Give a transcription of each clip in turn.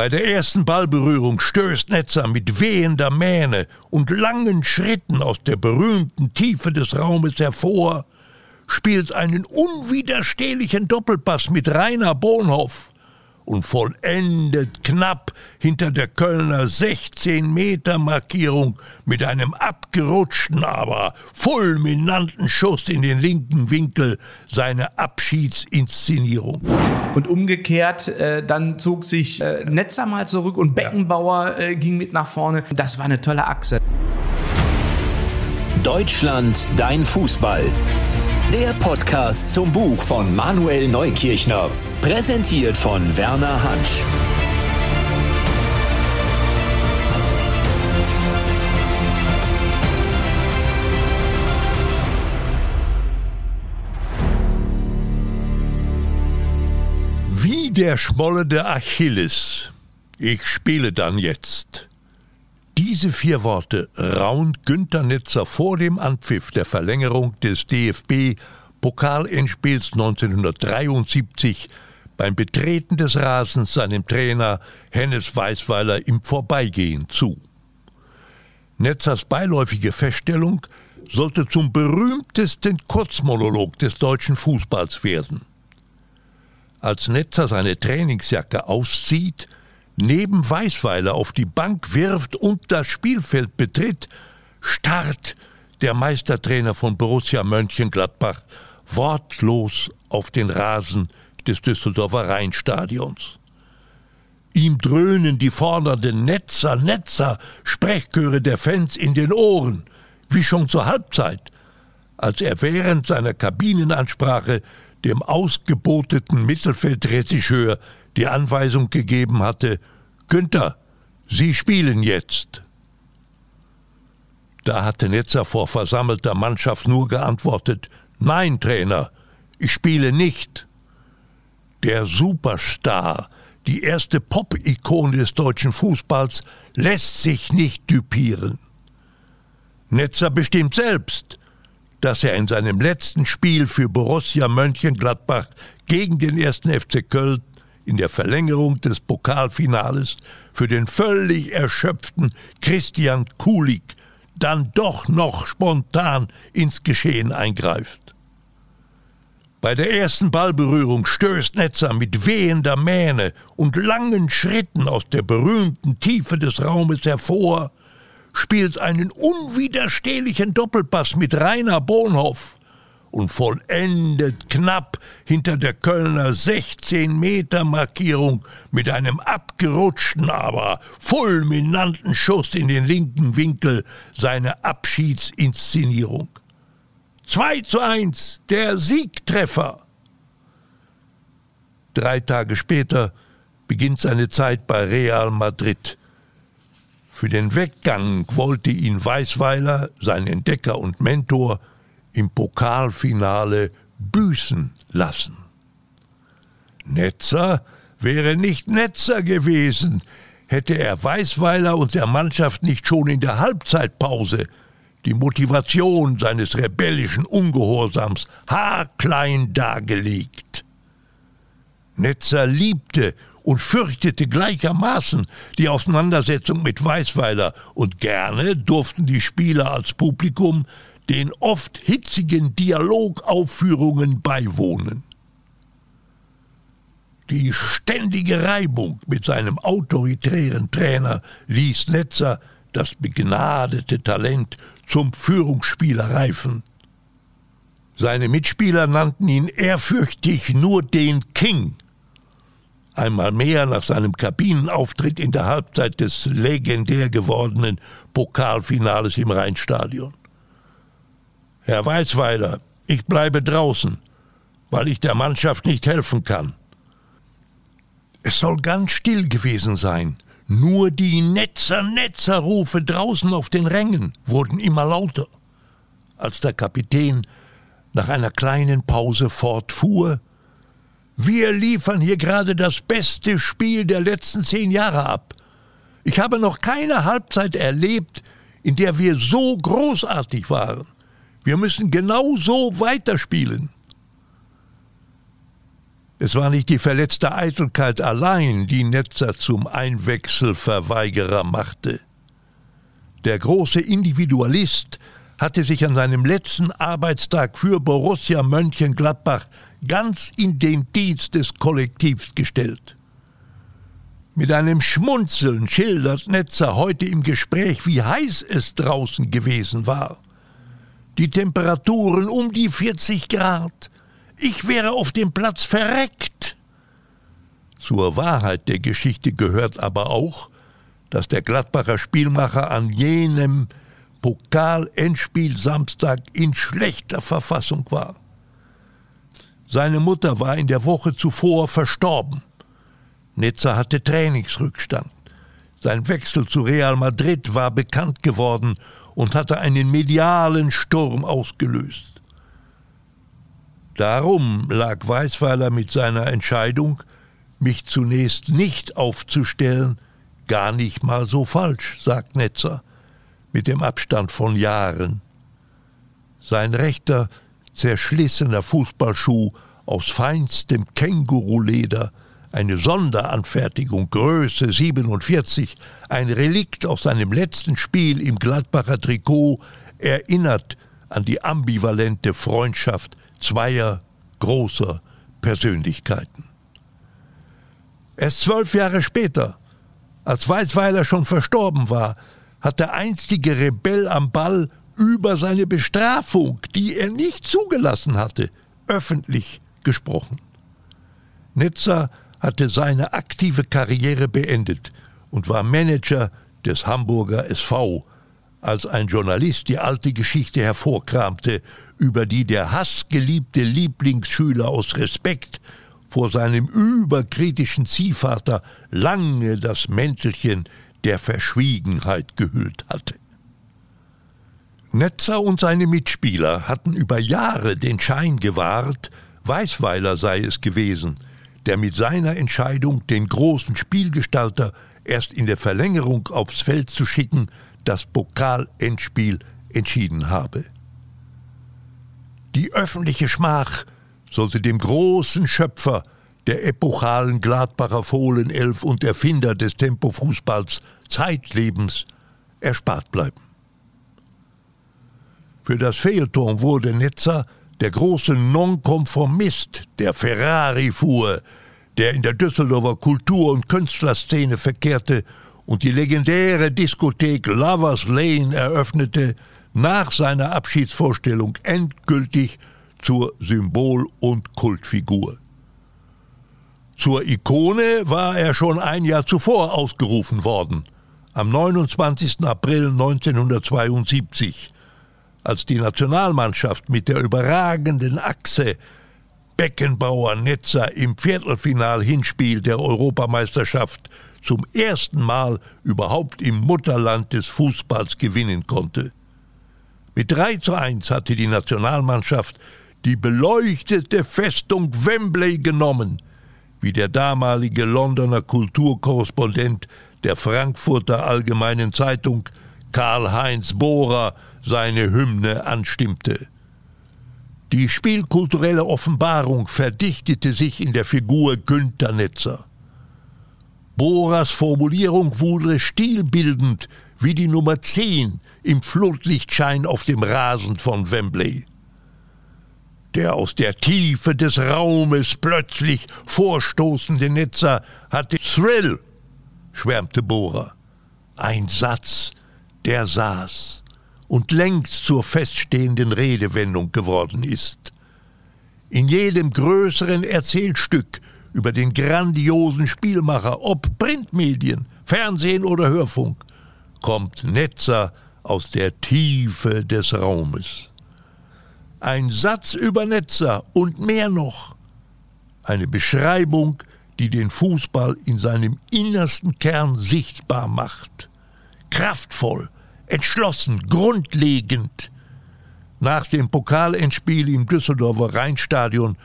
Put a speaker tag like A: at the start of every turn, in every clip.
A: Bei der ersten Ballberührung stößt Netzer mit wehender Mähne und langen Schritten aus der berühmten Tiefe des Raumes hervor, spielt einen unwiderstehlichen Doppelpass mit Rainer Bonhoff und vollendet knapp hinter der Kölner 16-Meter-Markierung mit einem abgerutschten, aber fulminanten Schuss in den linken Winkel seine Abschiedsinszenierung.
B: Und umgekehrt, äh, dann zog sich äh, Netzer mal zurück und Beckenbauer äh, ging mit nach vorne. Das war eine tolle Achse.
C: Deutschland, dein Fußball. Der Podcast zum Buch von Manuel Neukirchner. Präsentiert von Werner Hansch.
A: Wie der Schmolle der Achilles. Ich spiele dann jetzt. Diese vier Worte raunt Günter Netzer vor dem Anpfiff der Verlängerung des DFB Pokalendspiels 1973 beim Betreten des Rasens seinem Trainer Hennes Weisweiler im Vorbeigehen zu. Netzers beiläufige Feststellung sollte zum berühmtesten Kurzmonolog des deutschen Fußballs werden. Als Netzer seine Trainingsjacke auszieht, neben Weißweiler auf die Bank wirft und das Spielfeld betritt, starrt der Meistertrainer von Borussia Mönchengladbach wortlos auf den Rasen des Düsseldorfer Rheinstadions. Ihm dröhnen die fordernden Netzer, Netzer, Sprechchöre der Fans in den Ohren, wie schon zur Halbzeit, als er während seiner Kabinenansprache dem ausgeboteten Mittelfeldregisseur die Anweisung gegeben hatte, Günther, Sie spielen jetzt. Da hatte Netzer vor versammelter Mannschaft nur geantwortet, Nein, Trainer, ich spiele nicht. Der Superstar, die erste Pop-Ikone des deutschen Fußballs, lässt sich nicht düpieren. Netzer bestimmt selbst, dass er in seinem letzten Spiel für Borussia Mönchengladbach gegen den ersten FC Köln in der Verlängerung des Pokalfinales für den völlig erschöpften Christian Kulik dann doch noch spontan ins Geschehen eingreift. Bei der ersten Ballberührung stößt Netzer mit wehender Mähne und langen Schritten aus der berühmten Tiefe des Raumes hervor, spielt einen unwiderstehlichen Doppelpass mit Rainer Bonhoff und vollendet knapp hinter der Kölner 16-Meter-Markierung mit einem abgerutschten, aber fulminanten Schuss in den linken Winkel seine Abschiedsinszenierung. 2 zu 1, der Siegtreffer. Drei Tage später beginnt seine Zeit bei Real Madrid. Für den Weggang wollte ihn Weißweiler, sein Entdecker und Mentor, im Pokalfinale büßen lassen. Netzer wäre nicht Netzer gewesen, hätte er Weißweiler und der Mannschaft nicht schon in der Halbzeitpause die Motivation seines rebellischen Ungehorsams haarklein dargelegt. Netzer liebte und fürchtete gleichermaßen die Auseinandersetzung mit Weißweiler und gerne durften die Spieler als Publikum den oft hitzigen Dialogaufführungen beiwohnen. Die ständige Reibung mit seinem autoritären Trainer ließ Netzer das begnadete Talent zum Führungsspieler reifen. Seine Mitspieler nannten ihn ehrfürchtig nur den King. Einmal mehr nach seinem Kabinenauftritt in der Halbzeit des legendär gewordenen Pokalfinales im Rheinstadion. Herr Weisweiler, ich bleibe draußen, weil ich der Mannschaft nicht helfen kann. Es soll ganz still gewesen sein. Nur die Netzer, Netzerrufe draußen auf den Rängen wurden immer lauter. Als der Kapitän nach einer kleinen Pause fortfuhr, wir liefern hier gerade das beste Spiel der letzten zehn Jahre ab. Ich habe noch keine Halbzeit erlebt, in der wir so großartig waren. Wir müssen genau so weiterspielen. Es war nicht die verletzte Eitelkeit allein, die Netzer zum Einwechselverweigerer machte. Der große Individualist hatte sich an seinem letzten Arbeitstag für Borussia Mönchengladbach ganz in den Dienst des Kollektivs gestellt. Mit einem Schmunzeln schildert Netzer heute im Gespräch, wie heiß es draußen gewesen war. Die Temperaturen um die 40 Grad. Ich wäre auf dem Platz verreckt. Zur Wahrheit der Geschichte gehört aber auch, dass der Gladbacher Spielmacher an jenem Pokal-Endspiel Samstag in schlechter Verfassung war. Seine Mutter war in der Woche zuvor verstorben. Nizza hatte Trainingsrückstand. Sein Wechsel zu Real Madrid war bekannt geworden und hatte einen medialen Sturm ausgelöst. Darum lag Weißweiler mit seiner Entscheidung, mich zunächst nicht aufzustellen, gar nicht mal so falsch, sagt Netzer mit dem Abstand von Jahren. Sein rechter, zerschlissener Fußballschuh aus feinstem Känguruleder, eine Sonderanfertigung Größe 47, ein Relikt aus seinem letzten Spiel im Gladbacher Trikot, erinnert an die ambivalente Freundschaft zweier großer Persönlichkeiten. Erst zwölf Jahre später, als Weißweiler schon verstorben war, hat der einstige Rebell am Ball über seine Bestrafung, die er nicht zugelassen hatte, öffentlich gesprochen. Netzer hatte seine aktive Karriere beendet und war Manager des Hamburger SV, als ein Journalist die alte Geschichte hervorkramte, über die der hassgeliebte Lieblingsschüler aus Respekt vor seinem überkritischen Ziehvater lange das Mäntelchen der Verschwiegenheit gehüllt hatte. Netzer und seine Mitspieler hatten über Jahre den Schein gewahrt, Weißweiler sei es gewesen, der mit seiner Entscheidung, den großen Spielgestalter erst in der Verlängerung aufs Feld zu schicken, das Pokalendspiel entschieden habe. Die öffentliche Schmach sollte dem großen Schöpfer der epochalen Gladbacher Fohlenelf und Erfinder des Tempofußballs zeitlebens erspart bleiben. Für das Feuilleton wurde Netzer der große Nonkonformist, der Ferrari fuhr, der in der Düsseldorfer Kultur- und Künstlerszene verkehrte und die legendäre Diskothek Lovers Lane eröffnete, nach seiner Abschiedsvorstellung endgültig zur Symbol- und Kultfigur. Zur Ikone war er schon ein Jahr zuvor ausgerufen worden, am 29. April 1972, als die Nationalmannschaft mit der überragenden Achse Beckenbauer-Netzer im Viertelfinal-Hinspiel der Europameisterschaft zum ersten Mal überhaupt im Mutterland des Fußballs gewinnen konnte. Mit 3 zu 1 hatte die Nationalmannschaft die beleuchtete Festung Wembley genommen – wie der damalige Londoner Kulturkorrespondent der Frankfurter Allgemeinen Zeitung Karl-Heinz Bohrer seine Hymne anstimmte. Die spielkulturelle Offenbarung verdichtete sich in der Figur Günther Netzer. Bohrers Formulierung wurde stilbildend wie die Nummer 10 im Flutlichtschein auf dem Rasen von Wembley der aus der Tiefe des Raumes plötzlich vorstoßende Netzer hatte Thrill, schwärmte Bohrer. Ein Satz, der saß und längst zur feststehenden Redewendung geworden ist. In jedem größeren Erzählstück über den grandiosen Spielmacher, ob Printmedien, Fernsehen oder Hörfunk, kommt Netzer aus der Tiefe des Raumes ein Satz über Netzer und mehr noch. Eine Beschreibung, die den Fußball in seinem innersten Kern sichtbar macht. Kraftvoll, entschlossen, grundlegend. Nach dem Pokalendspiel im Düsseldorfer Rheinstadion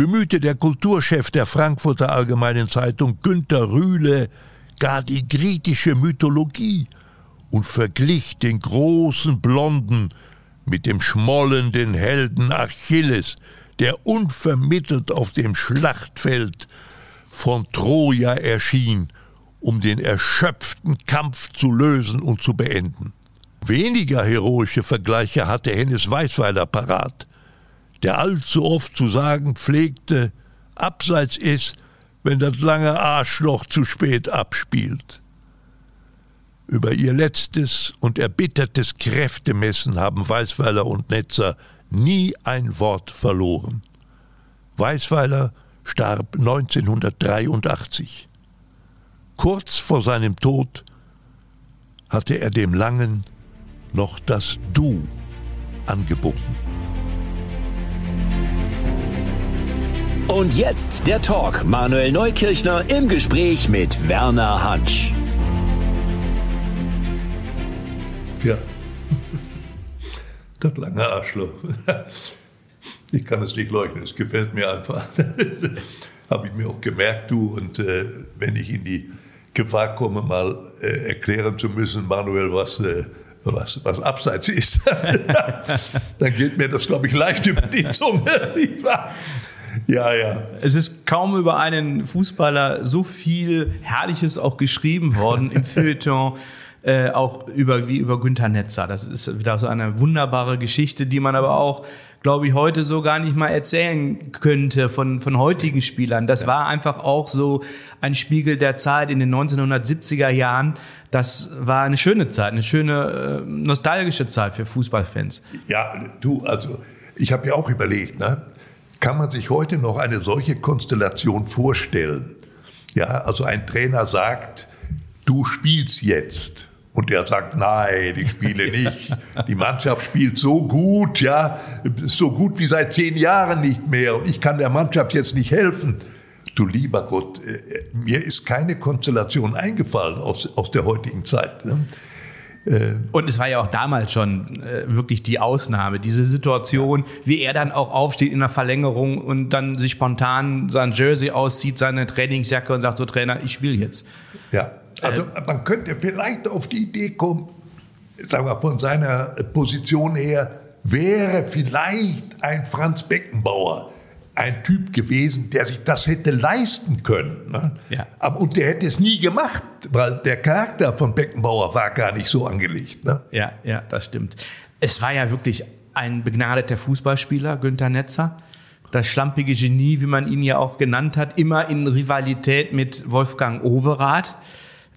A: bemühte der Kulturchef der Frankfurter Allgemeinen Zeitung Günter Rühle gar die griechische Mythologie und verglich den großen Blonden mit dem schmollenden Helden Achilles, der unvermittelt auf dem Schlachtfeld von Troja erschien, um den erschöpften Kampf zu lösen und zu beenden. Weniger heroische Vergleiche hatte Hennes Weißweiler parat, der allzu oft zu sagen pflegte, abseits ist, wenn das lange Arschloch zu spät abspielt. Über ihr letztes und erbittertes Kräftemessen haben Weißweiler und Netzer nie ein Wort verloren. Weißweiler starb 1983. Kurz vor seinem Tod hatte er dem Langen noch das Du angeboten.
C: Und jetzt der Talk. Manuel Neukirchner im Gespräch mit Werner Hansch.
A: Ja. Das lange Arschloch. Ich kann es nicht leugnen, es gefällt mir einfach. Habe ich mir auch gemerkt, du. Und äh, wenn ich in die Gefahr komme, mal äh, erklären zu müssen, Manuel, was, äh, was, was abseits ist, dann geht mir das, glaube ich, leicht über die Zunge. Ja, ja.
B: Es ist kaum über einen Fußballer so viel Herrliches auch geschrieben worden im Feuilleton. Äh, auch über wie über Günther Netzer. Das ist wieder so eine wunderbare Geschichte, die man aber auch, glaube ich, heute so gar nicht mal erzählen könnte von, von heutigen Spielern. Das ja. war einfach auch so ein Spiegel der Zeit in den 1970er Jahren. Das war eine schöne Zeit, eine schöne äh, nostalgische Zeit für Fußballfans.
A: Ja, du, also ich habe ja auch überlegt, ne? Kann man sich heute noch eine solche Konstellation vorstellen? Ja, also ein Trainer sagt, du spielst jetzt. Und er sagt, nein, ich spiele nicht. Die Mannschaft spielt so gut, ja, so gut wie seit zehn Jahren nicht mehr. Und ich kann der Mannschaft jetzt nicht helfen. Du lieber Gott, äh, mir ist keine Konstellation eingefallen aus, aus der heutigen Zeit. Ne?
B: Äh, und es war ja auch damals schon äh, wirklich die Ausnahme, diese Situation, wie er dann auch aufsteht in der Verlängerung und dann sich spontan sein Jersey auszieht, seine Trainingsjacke und sagt so Trainer, ich spiele jetzt.
A: Ja, also äh, man könnte vielleicht auf die Idee kommen, sagen wir von seiner Position her, wäre vielleicht ein Franz Beckenbauer ein Typ gewesen, der sich das hätte leisten können. Ne? Ja. Aber, und der hätte es nie gemacht, weil der Charakter von Beckenbauer war gar nicht so angelegt. Ne?
B: Ja, ja, das stimmt. Es war ja wirklich ein begnadeter Fußballspieler, Günther Netzer. Das schlampige Genie, wie man ihn ja auch genannt hat, immer in Rivalität mit Wolfgang Overath.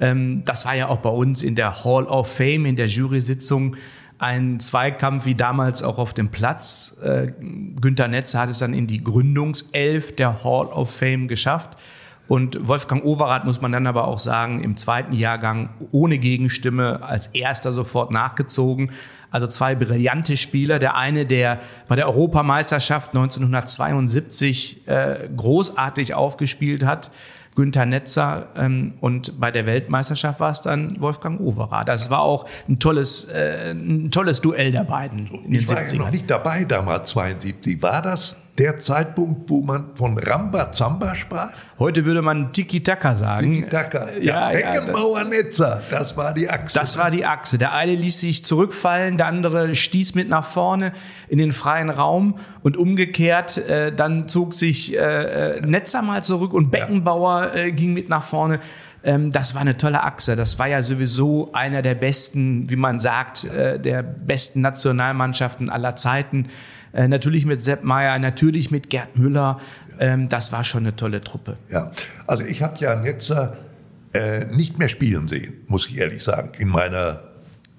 B: Ähm, das war ja auch bei uns in der Hall of Fame, in der Jury-Sitzung ein Zweikampf wie damals auch auf dem Platz. Äh, Günter Netze hat es dann in die Gründungself der Hall of Fame geschafft. Und Wolfgang Overath muss man dann aber auch sagen, im zweiten Jahrgang ohne Gegenstimme als erster sofort nachgezogen. Also zwei brillante Spieler. Der eine, der bei der Europameisterschaft 1972 äh, großartig aufgespielt hat, Günther Netzer ähm, und bei der Weltmeisterschaft war es dann Wolfgang Overath. Das war auch ein tolles, äh, ein tolles Duell der beiden.
A: ich war ja noch nicht dabei damals, 72. War das der Zeitpunkt, wo man von Rambazamba sprach?
B: Heute würde man Tiki-Taka sagen.
A: Tiki-Taka, ja. ja Beckenbauer, Netzer, das war die Achse.
B: Das war die Achse. Der eine ließ sich zurückfallen, der andere stieß mit nach vorne in den freien Raum und umgekehrt, äh, dann zog sich äh, äh Netzer mal zurück und Beckenbauer äh, ging mit nach vorne ähm, das war eine tolle Achse. Das war ja sowieso einer der besten, wie man sagt, äh, der besten Nationalmannschaften aller Zeiten. Äh, natürlich mit Sepp Meyer, natürlich mit Gerd Müller. Ähm, das war schon eine tolle Truppe.
A: Ja, also ich habe ja Netzer äh, nicht mehr spielen sehen, muss ich ehrlich sagen, in meiner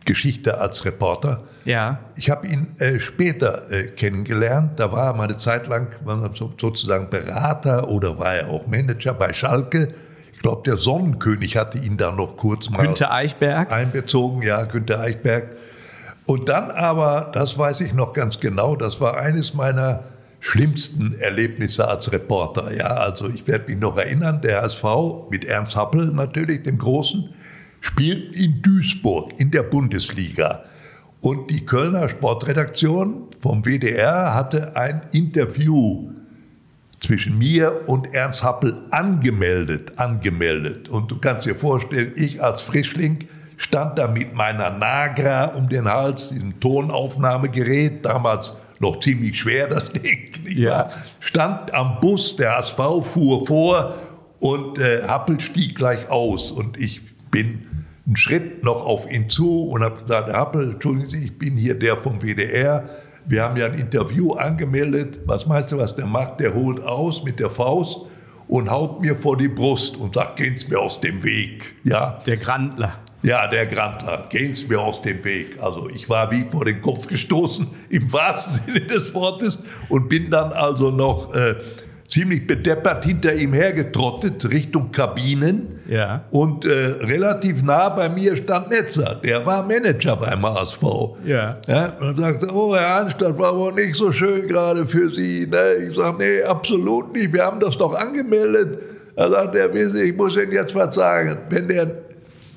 A: Geschichte als Reporter.
B: Ja.
A: Ich habe ihn äh, später äh, kennengelernt. Da war er mal eine Zeit lang so, sozusagen Berater oder war er auch Manager bei Schalke. Ich glaube, der Sonnenkönig hatte ihn da noch kurz mal
B: Günther Eichberg.
A: einbezogen. Ja, Günther Eichberg. Und dann aber, das weiß ich noch ganz genau, das war eines meiner schlimmsten Erlebnisse als Reporter. Ja, also ich werde mich noch erinnern, der HSV mit Ernst Happel natürlich, dem Großen, spielt in Duisburg in der Bundesliga. Und die Kölner Sportredaktion vom WDR hatte ein Interview zwischen mir und Ernst Happel angemeldet, angemeldet. Und du kannst dir vorstellen, ich als Frischling stand da mit meiner Nagra um den Hals, diesem Tonaufnahmegerät, damals noch ziemlich schwer, das Ding.
B: Ja.
A: Stand am Bus, der HSV fuhr vor und äh, Happel stieg gleich aus. Und ich bin einen Schritt noch auf ihn zu und habe gesagt, Happel, entschuldigen Sie, ich bin hier der vom WDR. Wir haben ja ein Interview angemeldet. Was meinst du, was der macht? Der holt aus mit der Faust und haut mir vor die Brust und sagt, gehen Sie mir aus dem Weg. Ja,
B: Der Grandler.
A: Ja, der Grandler, gehen Sie mir aus dem Weg. Also ich war wie vor den Kopf gestoßen, im wahrsten Sinne des Wortes, und bin dann also noch äh, ziemlich bedeppert hinter ihm hergetrottet, Richtung Kabinen.
B: Ja.
A: Und äh, relativ nah bei mir stand Netzer, der war Manager beim HSV.
B: Ja.
A: ja und sagte, oh Herr Anstatt, war wohl nicht so schön gerade für Sie. Ne? Ich sage, nee, absolut nicht, wir haben das doch angemeldet. Er sagt, er ich muss Ihnen jetzt was sagen. Wenn der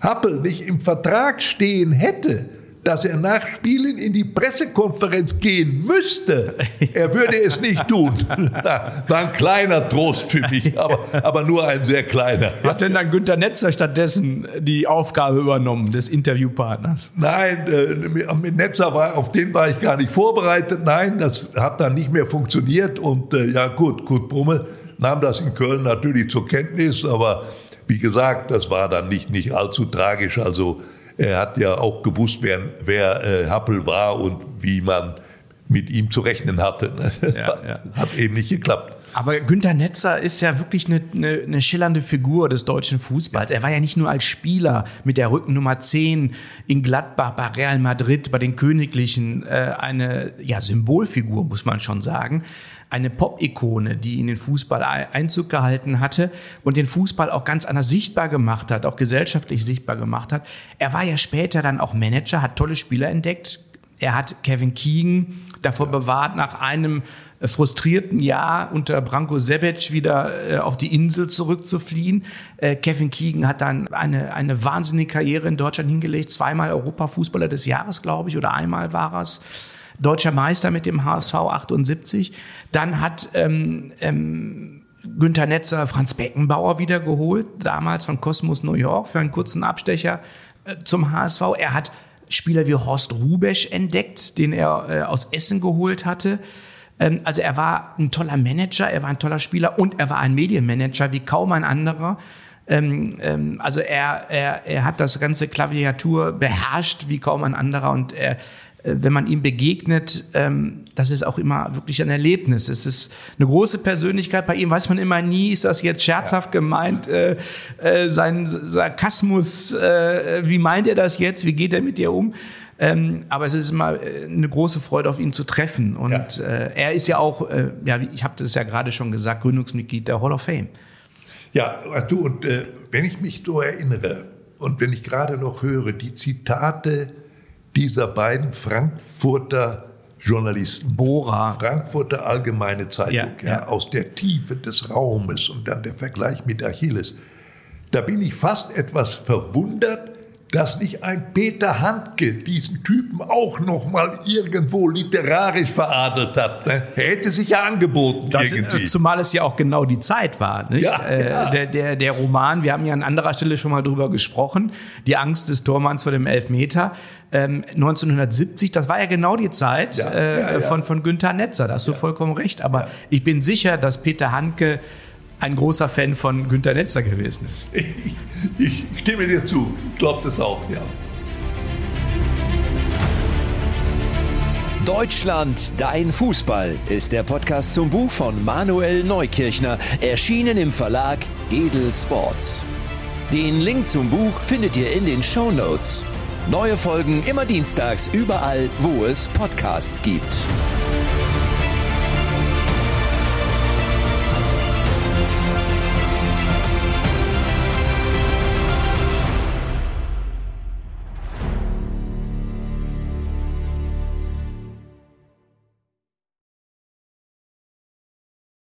A: Happel nicht im Vertrag stehen hätte, dass er nach Spielen in die Pressekonferenz gehen müsste, er würde es nicht tun. War ein kleiner Trost für mich, aber, aber nur ein sehr kleiner.
B: Hat denn dann Günter Netzer stattdessen die Aufgabe übernommen des Interviewpartners?
A: Nein, äh, mit Netzer war, auf den war ich gar nicht vorbereitet. Nein, das hat dann nicht mehr funktioniert. Und äh, ja gut, Kurt Brummel nahm das in Köln natürlich zur Kenntnis, aber wie gesagt, das war dann nicht, nicht allzu tragisch. Also er hat ja auch gewusst, wer, wer äh, Happel war und wie man mit ihm zu rechnen hatte.
B: Ja, ja.
A: Hat eben nicht geklappt.
B: Aber Günter Netzer ist ja wirklich eine, eine, eine schillernde Figur des deutschen Fußballs. Er war ja nicht nur als Spieler mit der Rückennummer 10 in Gladbach, bei Real Madrid, bei den Königlichen äh, eine ja, Symbolfigur, muss man schon sagen. Eine Pop-Ikone, die in den Fußball Ei- Einzug gehalten hatte und den Fußball auch ganz anders sichtbar gemacht hat, auch gesellschaftlich sichtbar gemacht hat. Er war ja später dann auch Manager, hat tolle Spieler entdeckt, er hat Kevin Keegan davor bewahrt, nach einem äh, frustrierten Jahr unter Branko Sebec wieder äh, auf die Insel zurückzufliehen. Äh, Kevin Keegan hat dann eine, eine wahnsinnige Karriere in Deutschland hingelegt. Zweimal Europafußballer des Jahres, glaube ich, oder einmal war es. Deutscher Meister mit dem HSV 78. Dann hat ähm, ähm, Günther Netzer Franz Beckenbauer wiedergeholt, damals von Cosmos New York für einen kurzen Abstecher äh, zum HSV. Er hat Spieler wie Horst Rubesch entdeckt, den er äh, aus Essen geholt hatte. Ähm, also er war ein toller Manager, er war ein toller Spieler und er war ein Medienmanager wie kaum ein anderer. Ähm, ähm, also er, er, er hat das ganze Klaviatur beherrscht wie kaum ein anderer und er, wenn man ihm begegnet, ähm, das ist auch immer wirklich ein Erlebnis. Es ist eine große Persönlichkeit. Bei ihm weiß man immer nie, ist das jetzt scherzhaft gemeint, äh, äh, sein Sarkasmus, äh, wie meint er das jetzt, wie geht er mit dir um? Ähm, aber es ist immer äh, eine große Freude, auf ihn zu treffen. Und
A: Ja.
B: äh, er ist ja auch, äh, ja, ich habe das ja gerade schon gesagt, Gründungsmitglied der Hall of Fame.
A: Ja, du, und äh, wenn ich mich so erinnere und wenn ich gerade noch höre, die Zitate dieser beiden Frankfurter Journalisten,
B: Bora.
A: Frankfurter Allgemeine Zeitung,
B: Ja,
A: ja,
B: ja.
A: aus der Tiefe des Raumes und dann der Vergleich mit Achilles, da bin ich fast etwas verwundert, dass nicht ein Peter Handke diesen Typen auch noch mal irgendwo literarisch veradelt hat. Ne? Er hätte sich ja angeboten
B: Das,
A: irgendwie.
B: äh, zumal es ja auch genau die Zeit war. Nicht?
A: Ja,
B: äh,
A: ja.
B: Der, der, der Roman, wir haben ja an anderer Stelle schon mal drüber gesprochen, die Angst des Tormanns vor dem Elfmeter. Ähm, 1970, das war ja genau die Zeit
A: Ja,
B: äh. Von, von Günther Netzer, da hast du vollkommen recht. Aber ich bin sicher, dass Peter Handke ein großer Fan von Günther Netzer gewesen ist.
A: Ich, ich stimme dir zu. Ich glaube das auch, ja.
C: Deutschland, dein Fußball ist der Podcast zum Buch von Manuel Neukirchner, erschienen im Verlag Edel Sports. Den Link zum Buch findet ihr in den Show Notes. Neue Folgen immer dienstags überall, wo es Podcasts gibt.